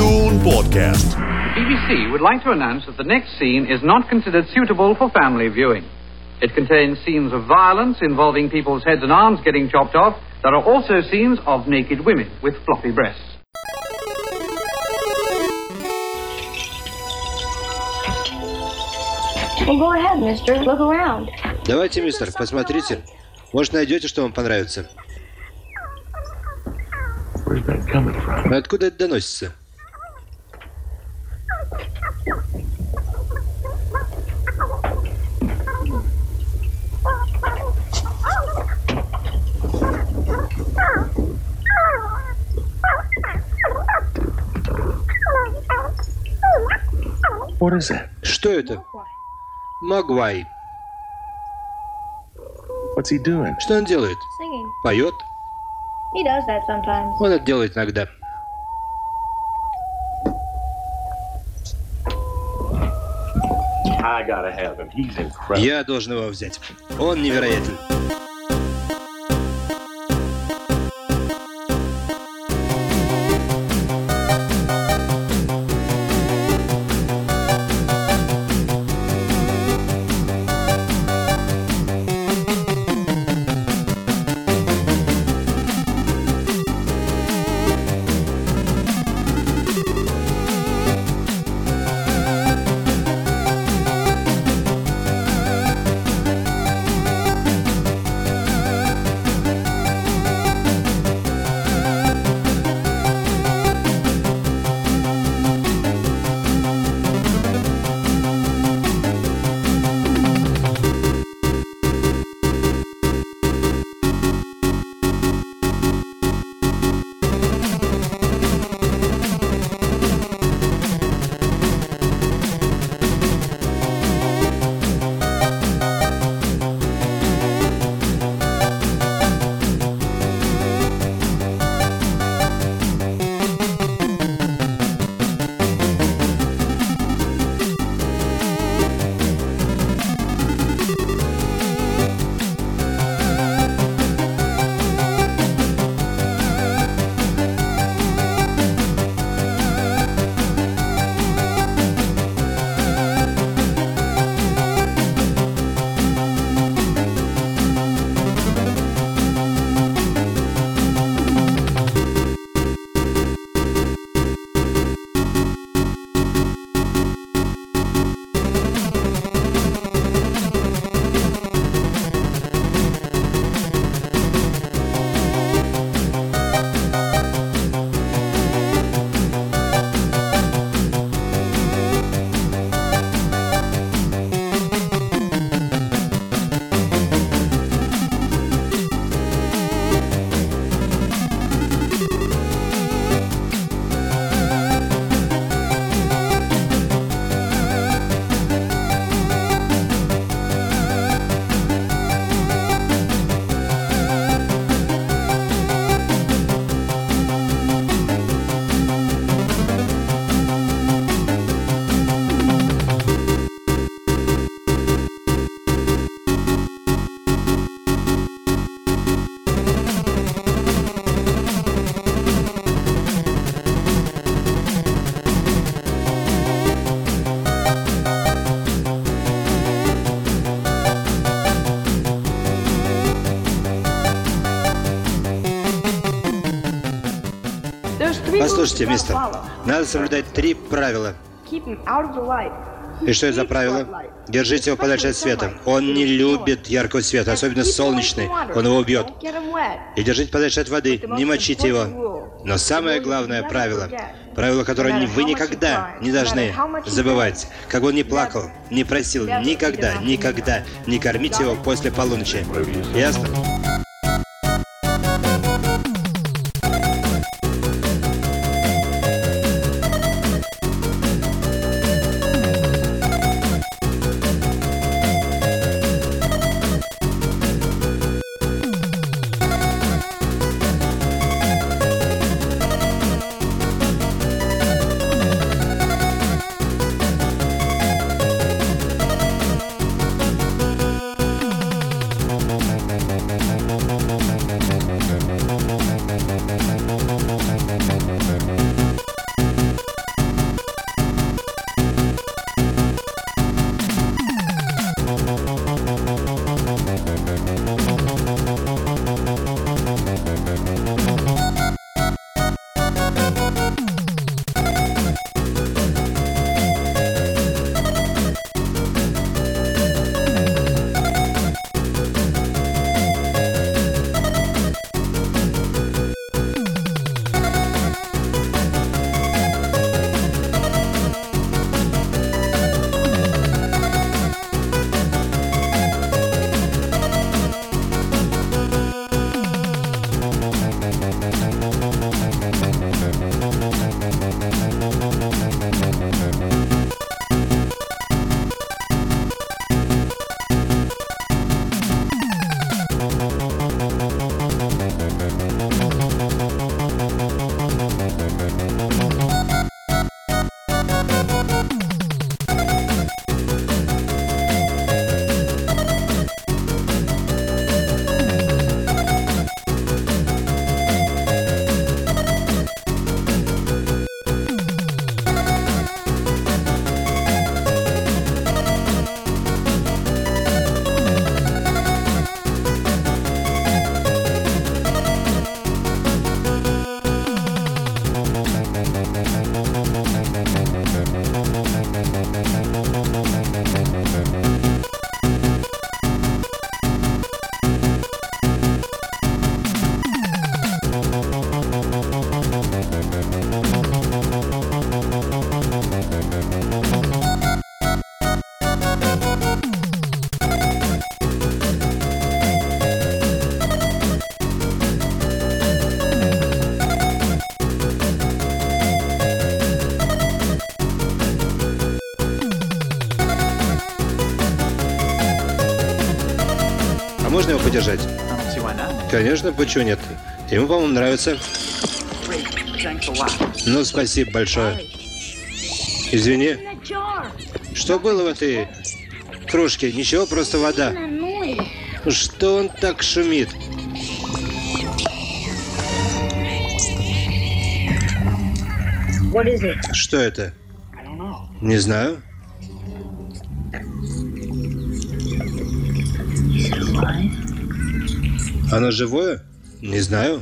Tribune Podcast. The BBC would like to announce that the next scene is not considered suitable for family viewing. It contains scenes of violence involving people's heads and arms getting chopped off. There are also scenes of naked women with floppy breasts. Well, go ahead, mister. Look around. Давайте, мистер, посмотрите. Может, найдете, что вам понравится. Where's that coming from? Но откуда это доносится? What is that? Что это? Магуай. What's he doing? Что он делает? Singing. Поет? He does that sometimes. Он это делает иногда. Я должен его взять. Он невероятен. You мистер, надо соблюдать три правила. И что это за правило? Держите его подальше от света. Он не любит яркого света, особенно солнечный. Он его убьет. И держите подальше от воды, не мочите его. Но самое главное правило, правило, которое вы никогда не должны забывать, как он ни плакал, не просил, никогда, никогда не кормите его после полуночи. Ясно? Можно его подержать? Конечно, почему нет? Ему, по-моему, нравится. Ну, спасибо большое. Извини. Что было в этой кружке? Ничего, просто вода. Что он так шумит? Что это? Не знаю. Оно живое? Не знаю.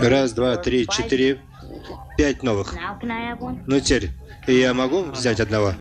Раз, два, три, четыре, пять новых. Ну теперь я могу взять одного?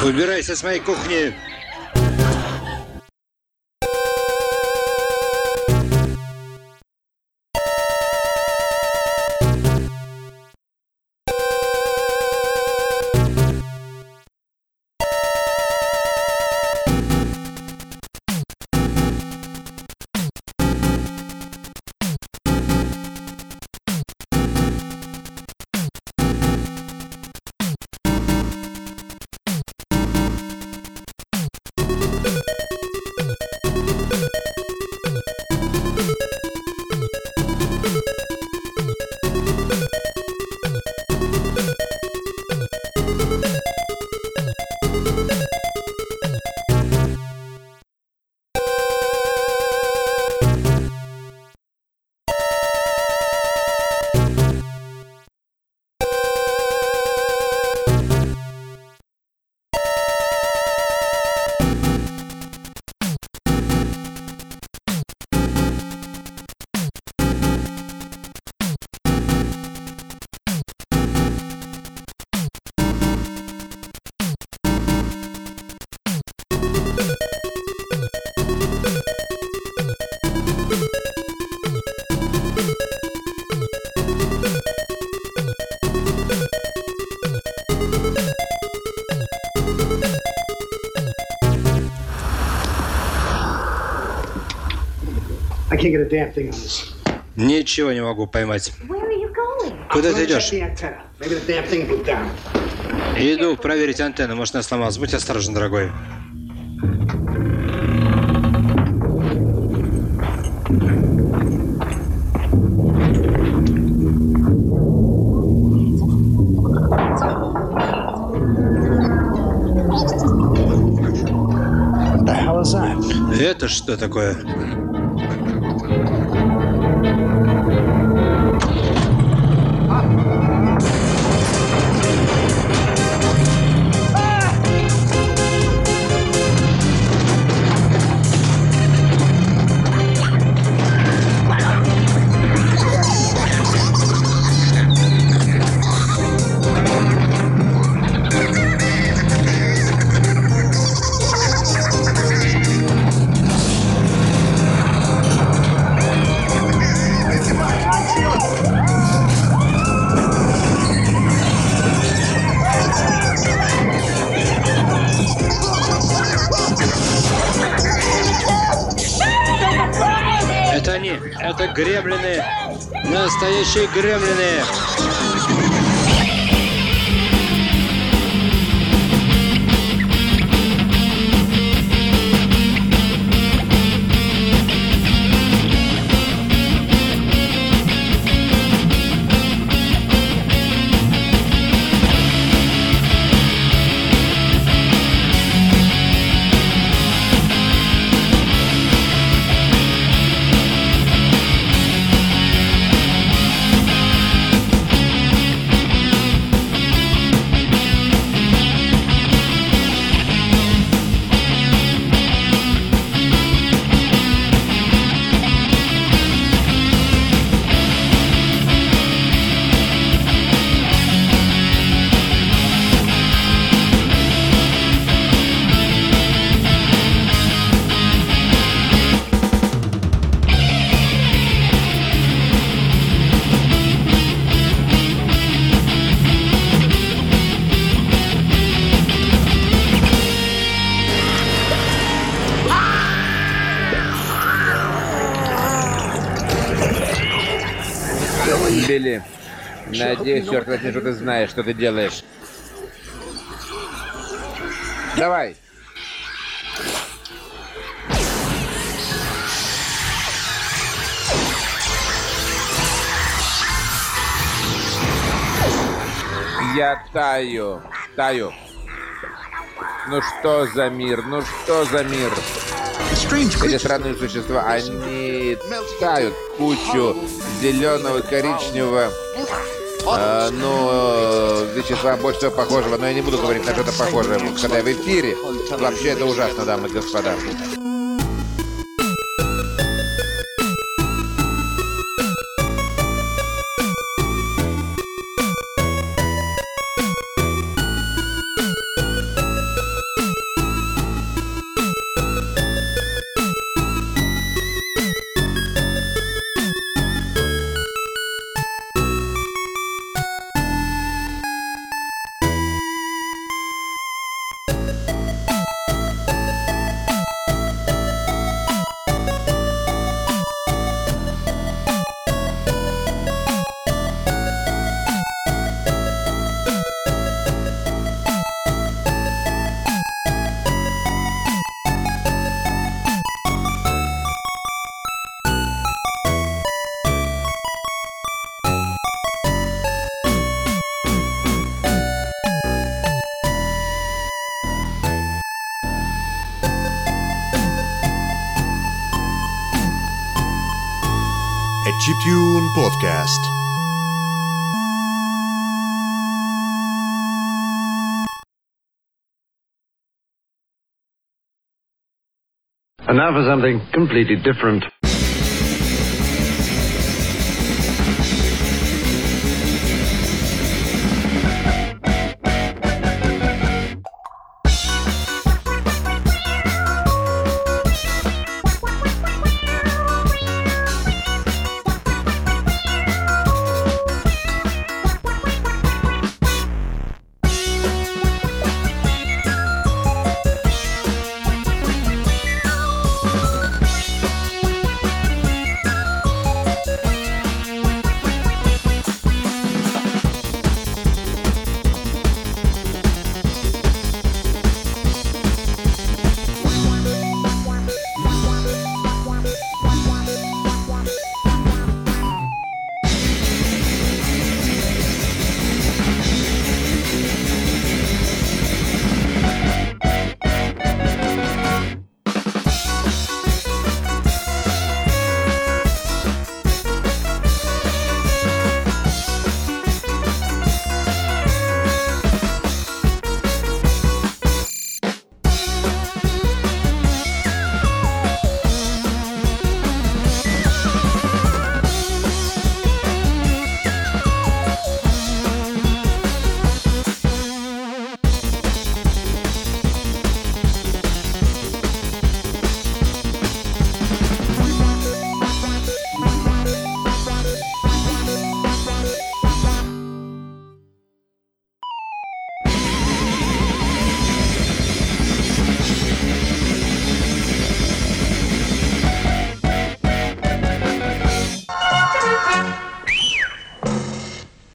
Убирайся с моей кухни! Ничего не могу поймать. Куда ты идешь? Иду проверить антенну, может она сломалась. Будь осторожен, дорогой. Это что такое? Настоящие гремлины! Надеюсь, черт возьми, что ты знаешь, что ты делаешь. Давай. Я таю, таю. Ну что за мир, ну что за мир? Эти странные существа, они тают кучу зеленого, коричневого, э, ну, вещества больше всего похожего, но я не буду говорить на что-то похожее, когда я в эфире. Вообще это ужасно, дамы и господа. Podcast. And now for something completely different.